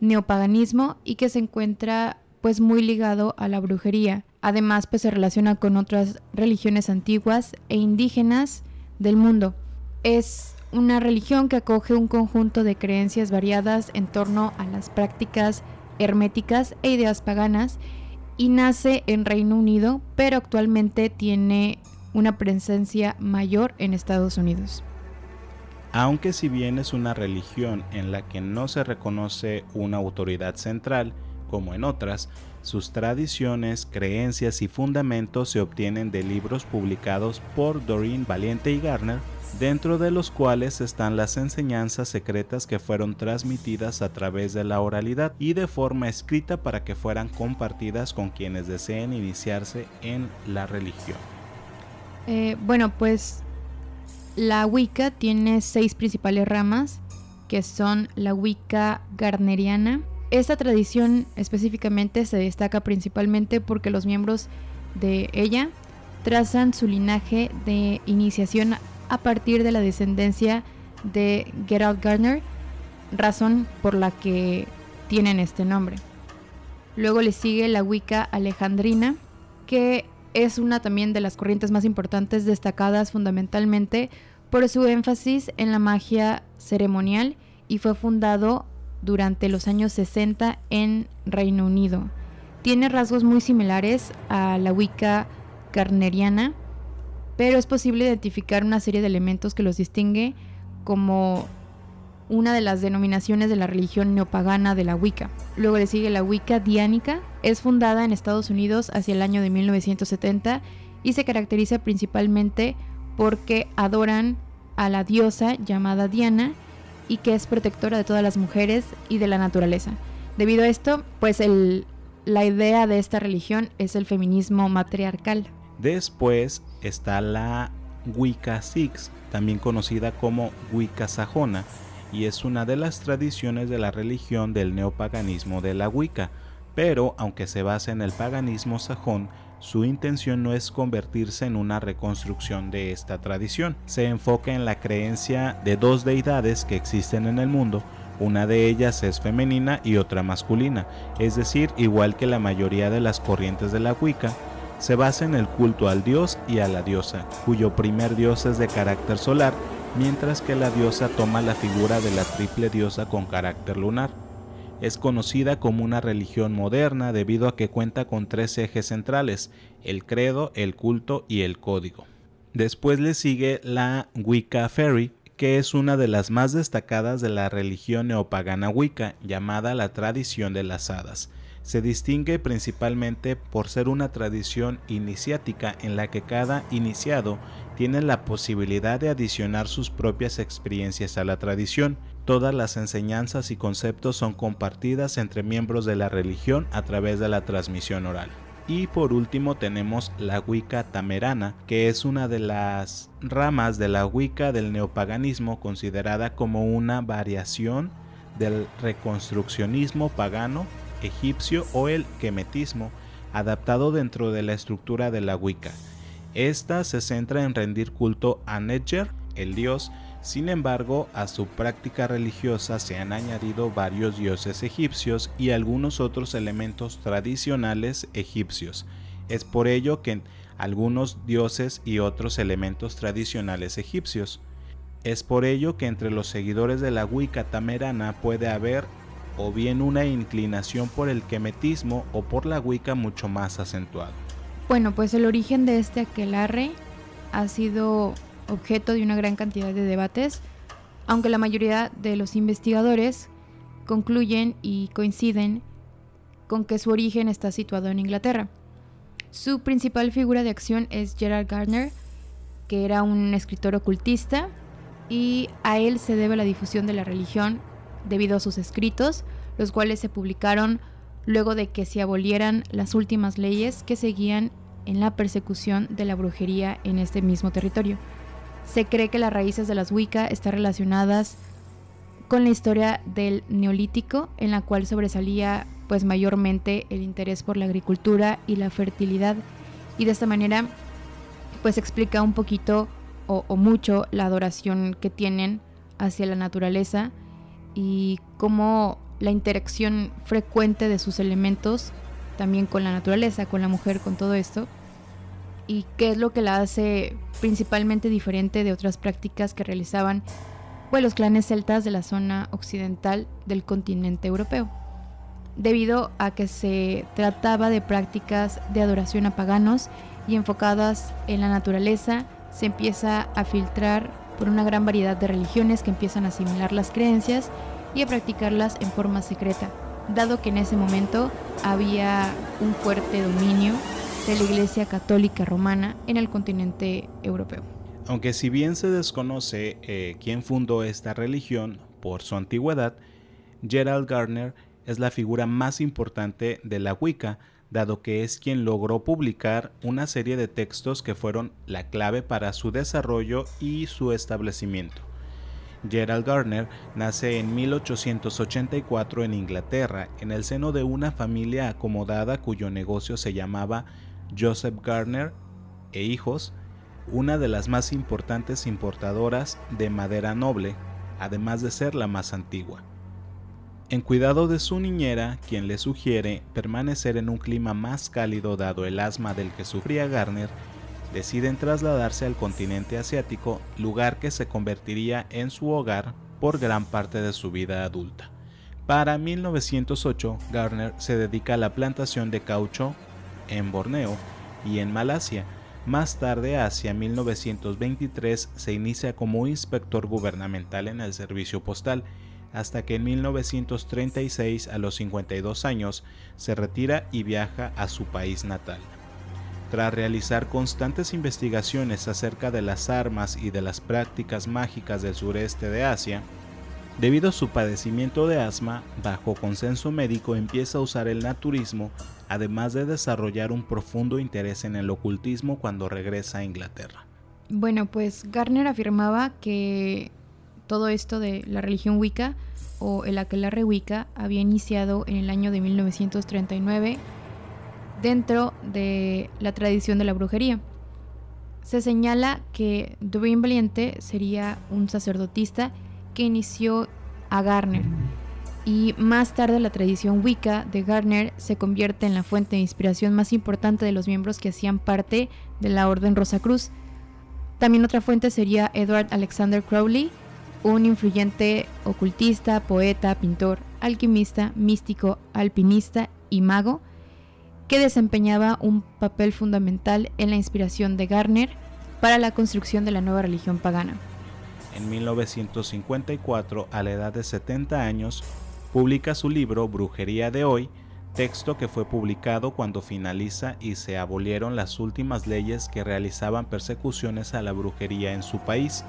neopaganismo y que se encuentra pues muy ligado a la brujería. Además, pues se relaciona con otras religiones antiguas e indígenas del mundo. Es una religión que acoge un conjunto de creencias variadas en torno a las prácticas herméticas e ideas paganas y nace en Reino Unido, pero actualmente tiene una presencia mayor en Estados Unidos. Aunque si bien es una religión en la que no se reconoce una autoridad central, como en otras, sus tradiciones, creencias y fundamentos se obtienen de libros publicados por Doreen Valiente y Garner, dentro de los cuales están las enseñanzas secretas que fueron transmitidas a través de la oralidad y de forma escrita para que fueran compartidas con quienes deseen iniciarse en la religión. Eh, bueno, pues la Wicca tiene seis principales ramas, que son la Wicca garneriana, esta tradición específicamente se destaca principalmente porque los miembros de ella trazan su linaje de iniciación a partir de la descendencia de Gerald Gardner, razón por la que tienen este nombre. Luego le sigue la Wicca alejandrina, que es una también de las corrientes más importantes destacadas fundamentalmente por su énfasis en la magia ceremonial y fue fundado durante los años 60 en Reino Unido. Tiene rasgos muy similares a la Wicca carneriana, pero es posible identificar una serie de elementos que los distingue como una de las denominaciones de la religión neopagana de la Wicca. Luego le sigue la Wicca diánica, es fundada en Estados Unidos hacia el año de 1970 y se caracteriza principalmente porque adoran a la diosa llamada Diana y que es protectora de todas las mujeres y de la naturaleza. Debido a esto, pues la idea de esta religión es el feminismo matriarcal. Después está la Wicca Six, también conocida como Wicca sajona, y es una de las tradiciones de la religión del neopaganismo de la Wicca, pero aunque se basa en el paganismo sajón, su intención no es convertirse en una reconstrucción de esta tradición. Se enfoca en la creencia de dos deidades que existen en el mundo, una de ellas es femenina y otra masculina, es decir, igual que la mayoría de las corrientes de la Wicca, se basa en el culto al dios y a la diosa, cuyo primer dios es de carácter solar, mientras que la diosa toma la figura de la triple diosa con carácter lunar. Es conocida como una religión moderna debido a que cuenta con tres ejes centrales, el credo, el culto y el código. Después le sigue la Wicca Fairy, que es una de las más destacadas de la religión neopagana Wicca, llamada la tradición de las hadas. Se distingue principalmente por ser una tradición iniciática en la que cada iniciado tiene la posibilidad de adicionar sus propias experiencias a la tradición, Todas las enseñanzas y conceptos son compartidas entre miembros de la religión a través de la transmisión oral. Y por último tenemos la Wicca tamerana, que es una de las ramas de la Wicca del neopaganismo considerada como una variación del reconstruccionismo pagano egipcio o el quemetismo, adaptado dentro de la estructura de la Wicca. Esta se centra en rendir culto a Nedger, el dios, sin embargo, a su práctica religiosa se han añadido varios dioses egipcios y algunos otros elementos tradicionales egipcios. Es por ello que algunos dioses y otros elementos tradicionales egipcios. Es por ello que entre los seguidores de la Wicca tamerana puede haber o bien una inclinación por el quemetismo o por la Wicca mucho más acentuado. Bueno, pues el origen de este aquelarre ha sido objeto de una gran cantidad de debates, aunque la mayoría de los investigadores concluyen y coinciden con que su origen está situado en Inglaterra. Su principal figura de acción es Gerald Gardner, que era un escritor ocultista, y a él se debe la difusión de la religión debido a sus escritos, los cuales se publicaron luego de que se abolieran las últimas leyes que seguían en la persecución de la brujería en este mismo territorio. Se cree que las raíces de las Wicca están relacionadas con la historia del neolítico, en la cual sobresalía pues mayormente el interés por la agricultura y la fertilidad, y de esta manera pues explica un poquito o, o mucho la adoración que tienen hacia la naturaleza y cómo la interacción frecuente de sus elementos también con la naturaleza, con la mujer, con todo esto, y qué es lo que la hace principalmente diferente de otras prácticas que realizaban pues, los clanes celtas de la zona occidental del continente europeo, debido a que se trataba de prácticas de adoración a paganos y enfocadas en la naturaleza, se empieza a filtrar por una gran variedad de religiones que empiezan a asimilar las creencias y a practicarlas en forma secreta, dado que en ese momento había un fuerte dominio de la Iglesia Católica Romana en el continente europeo. Aunque si bien se desconoce eh, quién fundó esta religión por su antigüedad, Gerald Gardner es la figura más importante de la Wicca, dado que es quien logró publicar una serie de textos que fueron la clave para su desarrollo y su establecimiento. Gerald Gardner nace en 1884 en Inglaterra, en el seno de una familia acomodada cuyo negocio se llamaba Joseph Gardner e hijos, una de las más importantes importadoras de madera noble, además de ser la más antigua. En cuidado de su niñera, quien le sugiere permanecer en un clima más cálido dado el asma del que sufría Garner, deciden trasladarse al continente asiático, lugar que se convertiría en su hogar por gran parte de su vida adulta. Para 1908, Garner se dedica a la plantación de caucho en Borneo y en Malasia. Más tarde, hacia 1923, se inicia como inspector gubernamental en el servicio postal, hasta que en 1936, a los 52 años, se retira y viaja a su país natal. Tras realizar constantes investigaciones acerca de las armas y de las prácticas mágicas del sureste de Asia, debido a su padecimiento de asma, bajo consenso médico empieza a usar el naturismo además de desarrollar un profundo interés en el ocultismo cuando regresa a Inglaterra. Bueno, pues Garner afirmaba que todo esto de la religión Wicca o el aquelarre Wicca había iniciado en el año de 1939 dentro de la tradición de la brujería. Se señala que Doreen Valiente sería un sacerdotista que inició a Garner y más tarde la tradición Wicca de Gardner se convierte en la fuente de inspiración más importante de los miembros que hacían parte de la Orden Rosacruz. También otra fuente sería Edward Alexander Crowley, un influyente ocultista, poeta, pintor, alquimista, místico, alpinista y mago, que desempeñaba un papel fundamental en la inspiración de Gardner para la construcción de la nueva religión pagana. En 1954, a la edad de 70 años, publica su libro Brujería de hoy, texto que fue publicado cuando finaliza y se abolieron las últimas leyes que realizaban persecuciones a la brujería en su país.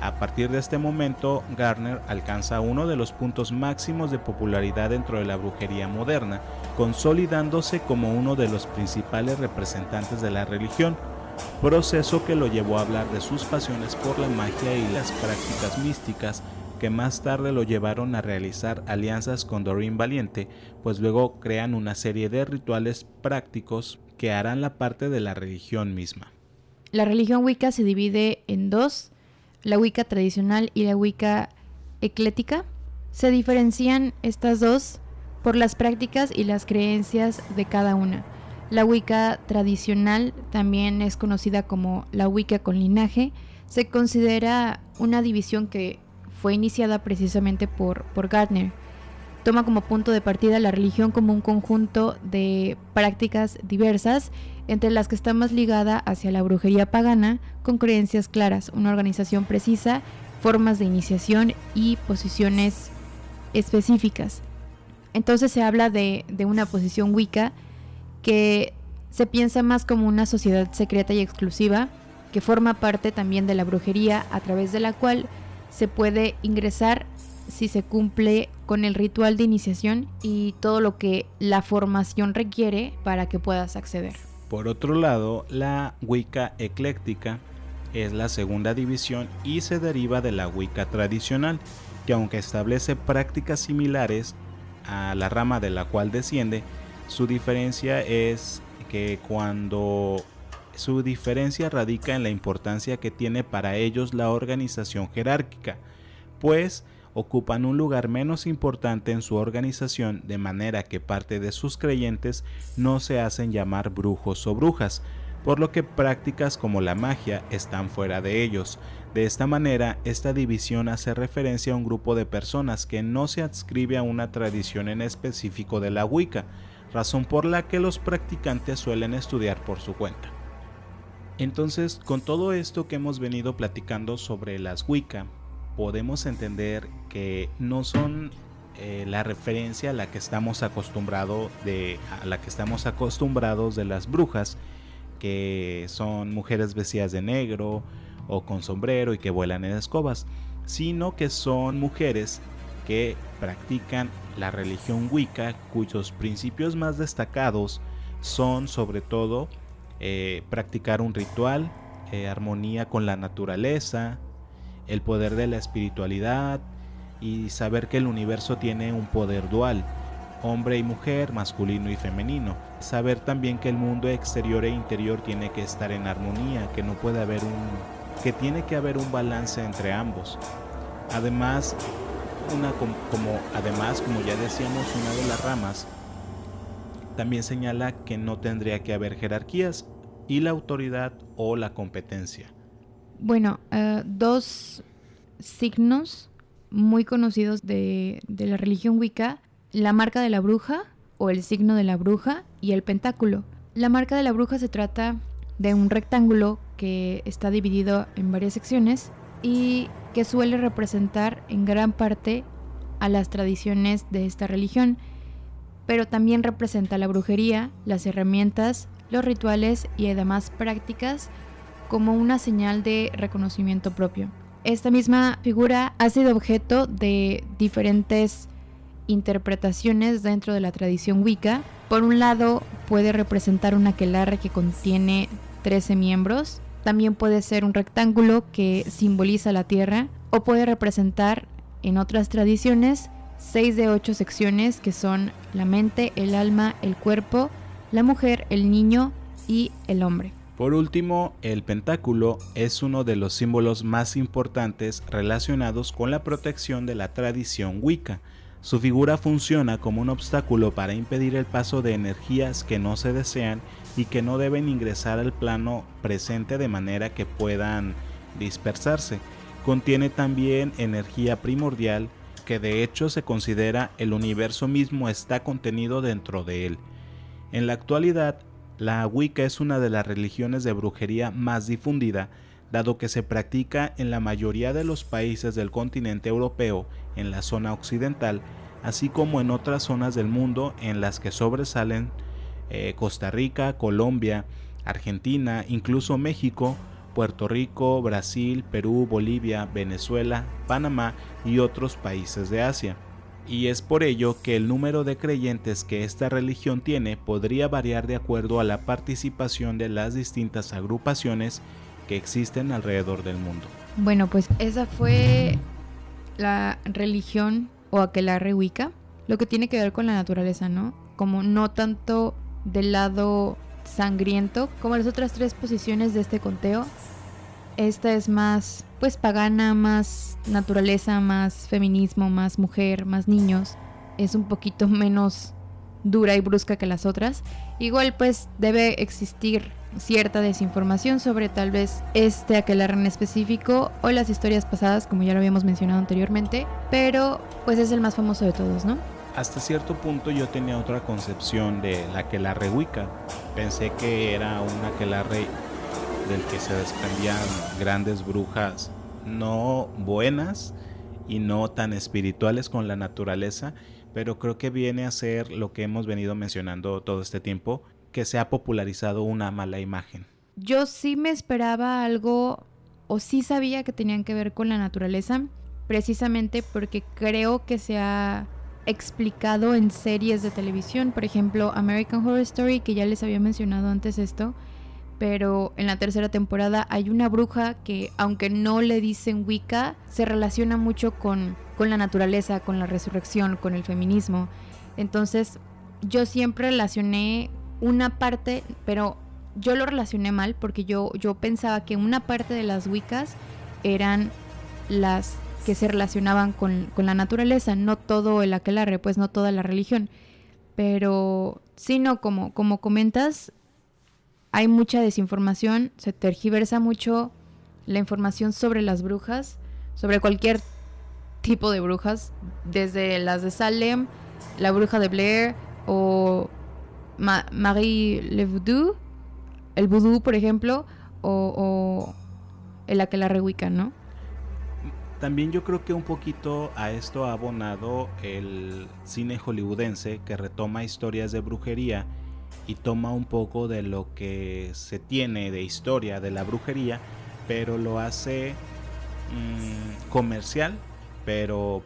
A partir de este momento, Garner alcanza uno de los puntos máximos de popularidad dentro de la brujería moderna, consolidándose como uno de los principales representantes de la religión, proceso que lo llevó a hablar de sus pasiones por la magia y las prácticas místicas que más tarde lo llevaron a realizar alianzas con Doreen Valiente, pues luego crean una serie de rituales prácticos que harán la parte de la religión misma. La religión Wicca se divide en dos, la Wicca tradicional y la Wicca eclética. Se diferencian estas dos por las prácticas y las creencias de cada una. La Wicca tradicional también es conocida como la Wicca con linaje. Se considera una división que fue iniciada precisamente por, Gardner. Toma como punto de partida la religión como un conjunto de prácticas diversas, entre las que está más ligada hacia la brujería pagana, con creencias claras, una organización precisa, formas de iniciación y posiciones específicas. Entonces se habla de, de una posición Wicca que se piensa más como una sociedad secreta y exclusiva, que forma parte también de la brujería, a través de la cual se puede ingresar si se cumple con el ritual de iniciación y todo lo que la formación requiere para que puedas acceder. Por otro lado, la Wicca ecléctica es la segunda división y se deriva de la Wicca tradicional, que aunque establece prácticas similares a la rama de la cual desciende, su diferencia es que cuando su diferencia radica en la importancia que tiene para ellos la organización jerárquica, pues ocupan un lugar menos importante en su organización de manera que parte de sus creyentes no se hacen llamar brujos o brujas, por lo que prácticas como la magia están fuera de ellos. De esta manera, esta división hace referencia a un grupo de personas que no se adscribe a una tradición en específico de la Wicca, razón por la que los practicantes suelen estudiar por su cuenta. Entonces, con todo esto que hemos venido platicando sobre las Wicca, podemos entender que no son eh, la referencia a la que estamos a la que estamos acostumbrados de las brujas que son mujeres vestidas de negro o con sombrero y que vuelan en escobas sino que son mujeres que practican la religión Wicca cuyos principios más destacados son sobre todo eh, practicar un ritual eh, armonía con la naturaleza el poder de la espiritualidad y saber que el universo tiene un poder dual, hombre y mujer, masculino y femenino. Saber también que el mundo exterior e interior tiene que estar en armonía, que no puede haber un que tiene que haber un balance entre ambos. Además, una como, además, como ya decíamos, una de las ramas también señala que no tendría que haber jerarquías y la autoridad o la competencia. Bueno, eh, dos signos muy conocidos de, de la religión Wicca, la marca de la bruja o el signo de la bruja y el pentáculo. La marca de la bruja se trata de un rectángulo que está dividido en varias secciones y que suele representar en gran parte a las tradiciones de esta religión, pero también representa la brujería, las herramientas, los rituales y además prácticas como una señal de reconocimiento propio. Esta misma figura ha sido objeto de diferentes interpretaciones dentro de la tradición Wicca. Por un lado, puede representar un aquelarre que contiene 13 miembros. También puede ser un rectángulo que simboliza la tierra. O puede representar, en otras tradiciones, 6 de 8 secciones que son la mente, el alma, el cuerpo, la mujer, el niño y el hombre. Por último, el pentáculo es uno de los símbolos más importantes relacionados con la protección de la tradición Wicca. Su figura funciona como un obstáculo para impedir el paso de energías que no se desean y que no deben ingresar al plano presente de manera que puedan dispersarse. Contiene también energía primordial que de hecho se considera el universo mismo está contenido dentro de él. En la actualidad, la Wicca es una de las religiones de brujería más difundida, dado que se practica en la mayoría de los países del continente europeo en la zona occidental, así como en otras zonas del mundo en las que sobresalen eh, Costa Rica, Colombia, Argentina, incluso México, Puerto Rico, Brasil, Perú, Bolivia, Venezuela, Panamá y otros países de Asia y es por ello que el número de creyentes que esta religión tiene podría variar de acuerdo a la participación de las distintas agrupaciones que existen alrededor del mundo. Bueno, pues esa fue la religión o aquelarre Wicca, lo que tiene que ver con la naturaleza, ¿no? Como no tanto del lado sangriento como las otras tres posiciones de este conteo. Esta es más pues pagana, más naturaleza, más feminismo, más mujer, más niños. Es un poquito menos dura y brusca que las otras. Igual pues debe existir cierta desinformación sobre tal vez este aquelarre en específico o las historias pasadas como ya lo habíamos mencionado anteriormente, pero pues es el más famoso de todos, ¿no? Hasta cierto punto yo tenía otra concepción de la aquelarre Wicca. Pensé que era un aquelarre del que se desprendían grandes brujas no buenas y no tan espirituales con la naturaleza, pero creo que viene a ser lo que hemos venido mencionando todo este tiempo, que se ha popularizado una mala imagen. Yo sí me esperaba algo, o sí sabía que tenían que ver con la naturaleza, precisamente porque creo que se ha explicado en series de televisión, por ejemplo American Horror Story, que ya les había mencionado antes esto, pero en la tercera temporada hay una bruja que aunque no le dicen Wicca, se relaciona mucho con, con la naturaleza, con la resurrección, con el feminismo. Entonces yo siempre relacioné una parte, pero yo lo relacioné mal porque yo, yo pensaba que una parte de las Wiccas eran las que se relacionaban con, la naturaleza, no todo el aquelarre, pues no toda la religión. Pero sí, no, como, como comentas, hay mucha desinformación, se tergiversa mucho la información sobre las brujas, sobre cualquier tipo de brujas, desde las de Salem, la bruja de Blair o Marie Le Voodoo, el voodoo, por ejemplo, o, o el aquelarre Wicca, ¿no? También yo creo que un poquito a esto ha abonado el cine hollywoodense que retoma historias de brujería y toma un poco de lo que se tiene de historia de la brujería, pero lo hace mm, comercial, pero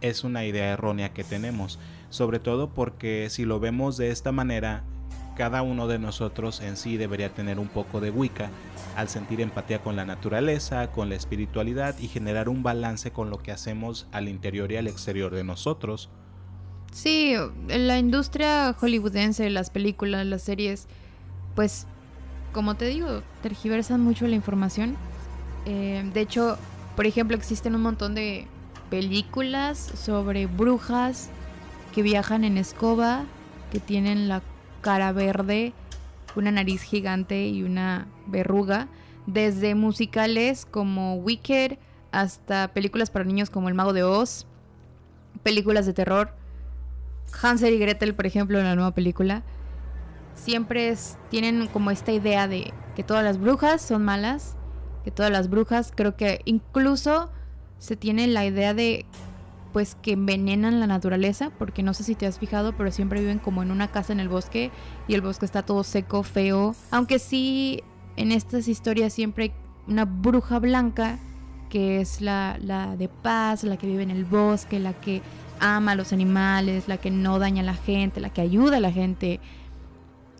es una idea errónea que tenemos, sobre todo porque si lo vemos de esta manera, cada uno de nosotros en sí debería tener un poco de Wicca al sentir empatía con la naturaleza, con la espiritualidad y generar un balance con lo que hacemos al interior y al exterior de nosotros. Sí, la industria hollywoodense, las películas, las series, pues, como te digo, tergiversan mucho la información. Eh, de hecho, por ejemplo, existen un montón de películas sobre brujas que viajan en escoba, que tienen la cara verde, una nariz gigante y una verruga, desde musicales como Wicked hasta películas para niños como El Mago de Oz, películas de terror, Hansel y Gretel, por ejemplo, en la nueva película, siempre tienen como esta idea de que todas las brujas son malas, que todas las brujas, creo que incluso se tiene la idea de pues que envenenan la naturaleza, porque no sé si te has fijado, pero siempre viven como en una casa en el bosque y el bosque está todo seco, feo. Aunque sí, en estas historias siempre hay una bruja blanca, que es la, la de paz, la que vive en el bosque, la que ama a los animales, la que no daña a la gente, la que ayuda a la gente.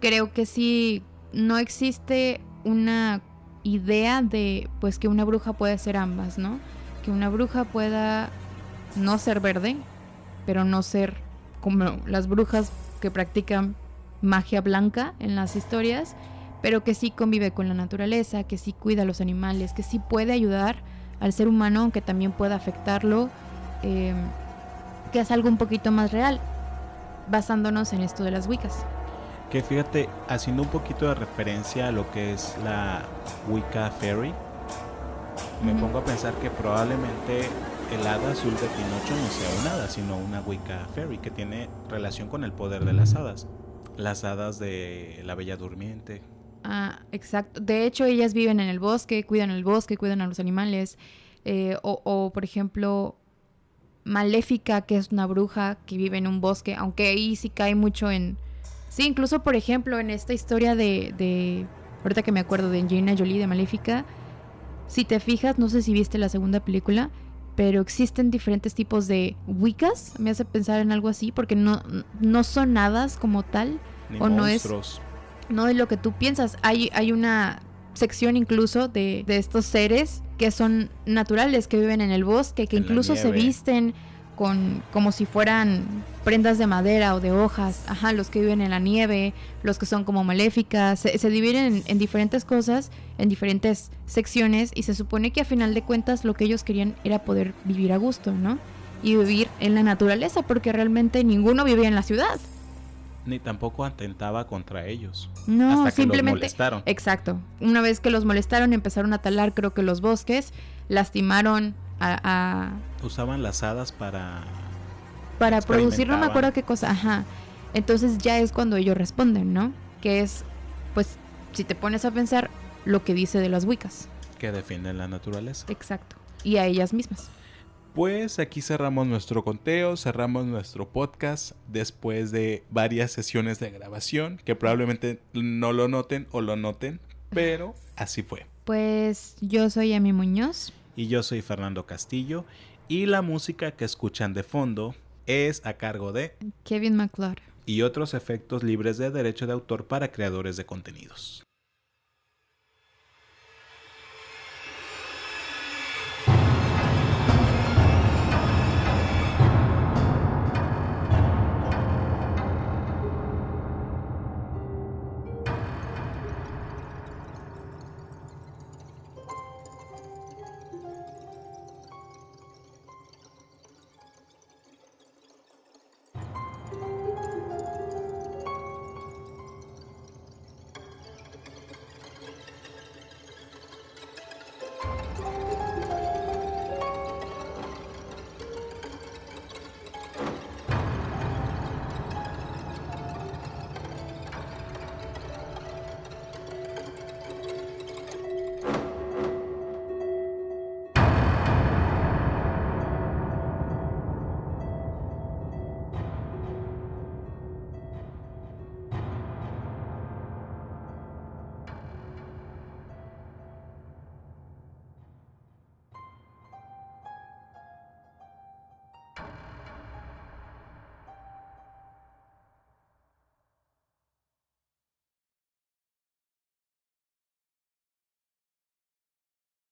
Creo que sí, no existe una idea de pues que una bruja puede ser ambas, ¿no? Que una bruja pueda no ser verde, pero no ser como las brujas que practican magia blanca en las historias, pero que sí convive con la naturaleza, que sí cuida a los animales, que sí puede ayudar al ser humano, aunque también pueda afectarlo, em, que es algo un poquito más real, basándonos en esto de las Wiccas. Que fíjate, haciendo un poquito de referencia a lo que es la Wicca Fairy, me pongo a pensar que probablemente el hada azul de Pinocho no sea un hada, sino una Wicca Fairy que tiene relación con el poder de las hadas. Las hadas de la Bella Durmiente. Ah, exacto. De hecho, ellas viven en el bosque, cuidan el bosque, cuidan a los animales. Eh, o, por ejemplo, Maléfica, que es una bruja que vive en un bosque, aunque ahí sí cae mucho en... Sí, incluso, por ejemplo, en esta historia de... de... Ahorita que me acuerdo de Angelina Jolie, de Maléfica, si te fijas, no sé si viste la segunda película, pero existen diferentes tipos de Wiccas. Me hace pensar en algo así, porque no, no son hadas como tal. o no es. No es lo que tú piensas. Hay, hay una sección incluso de, de estos seres que son naturales, que viven en el bosque, que incluso se visten con como si fueran prendas de madera o de hojas, ajá, los que viven en la nieve, los que son como maléficas, se, dividen en, diferentes cosas, en diferentes secciones y se supone que a final de cuentas lo que ellos querían era poder vivir a gusto, ¿no? Y vivir en la naturaleza porque realmente ninguno vivía en la ciudad. Ni tampoco atentaba contra ellos. No, hasta que simplemente. Los molestaron. Exacto. Una vez que los molestaron empezaron a talar, creo que los bosques, lastimaron a, Usaban las hadas para... Para producir, no me acuerdo qué cosa, ajá. Entonces ya es cuando ellos responden, ¿no? Que es, pues, si te pones a pensar lo que dice de las Wiccas. Que defienden la naturaleza. Exacto. Y a ellas mismas. Pues aquí cerramos nuestro conteo, cerramos nuestro podcast después de varias sesiones de grabación que probablemente no lo noten o lo noten, pero así fue. Pues yo soy Amy Muñoz y yo soy Fernando Castillo Y la música que escuchan de fondo es a cargo de Kevin McLeod. y otros efectos libres de derecho de autor para creadores de contenidos.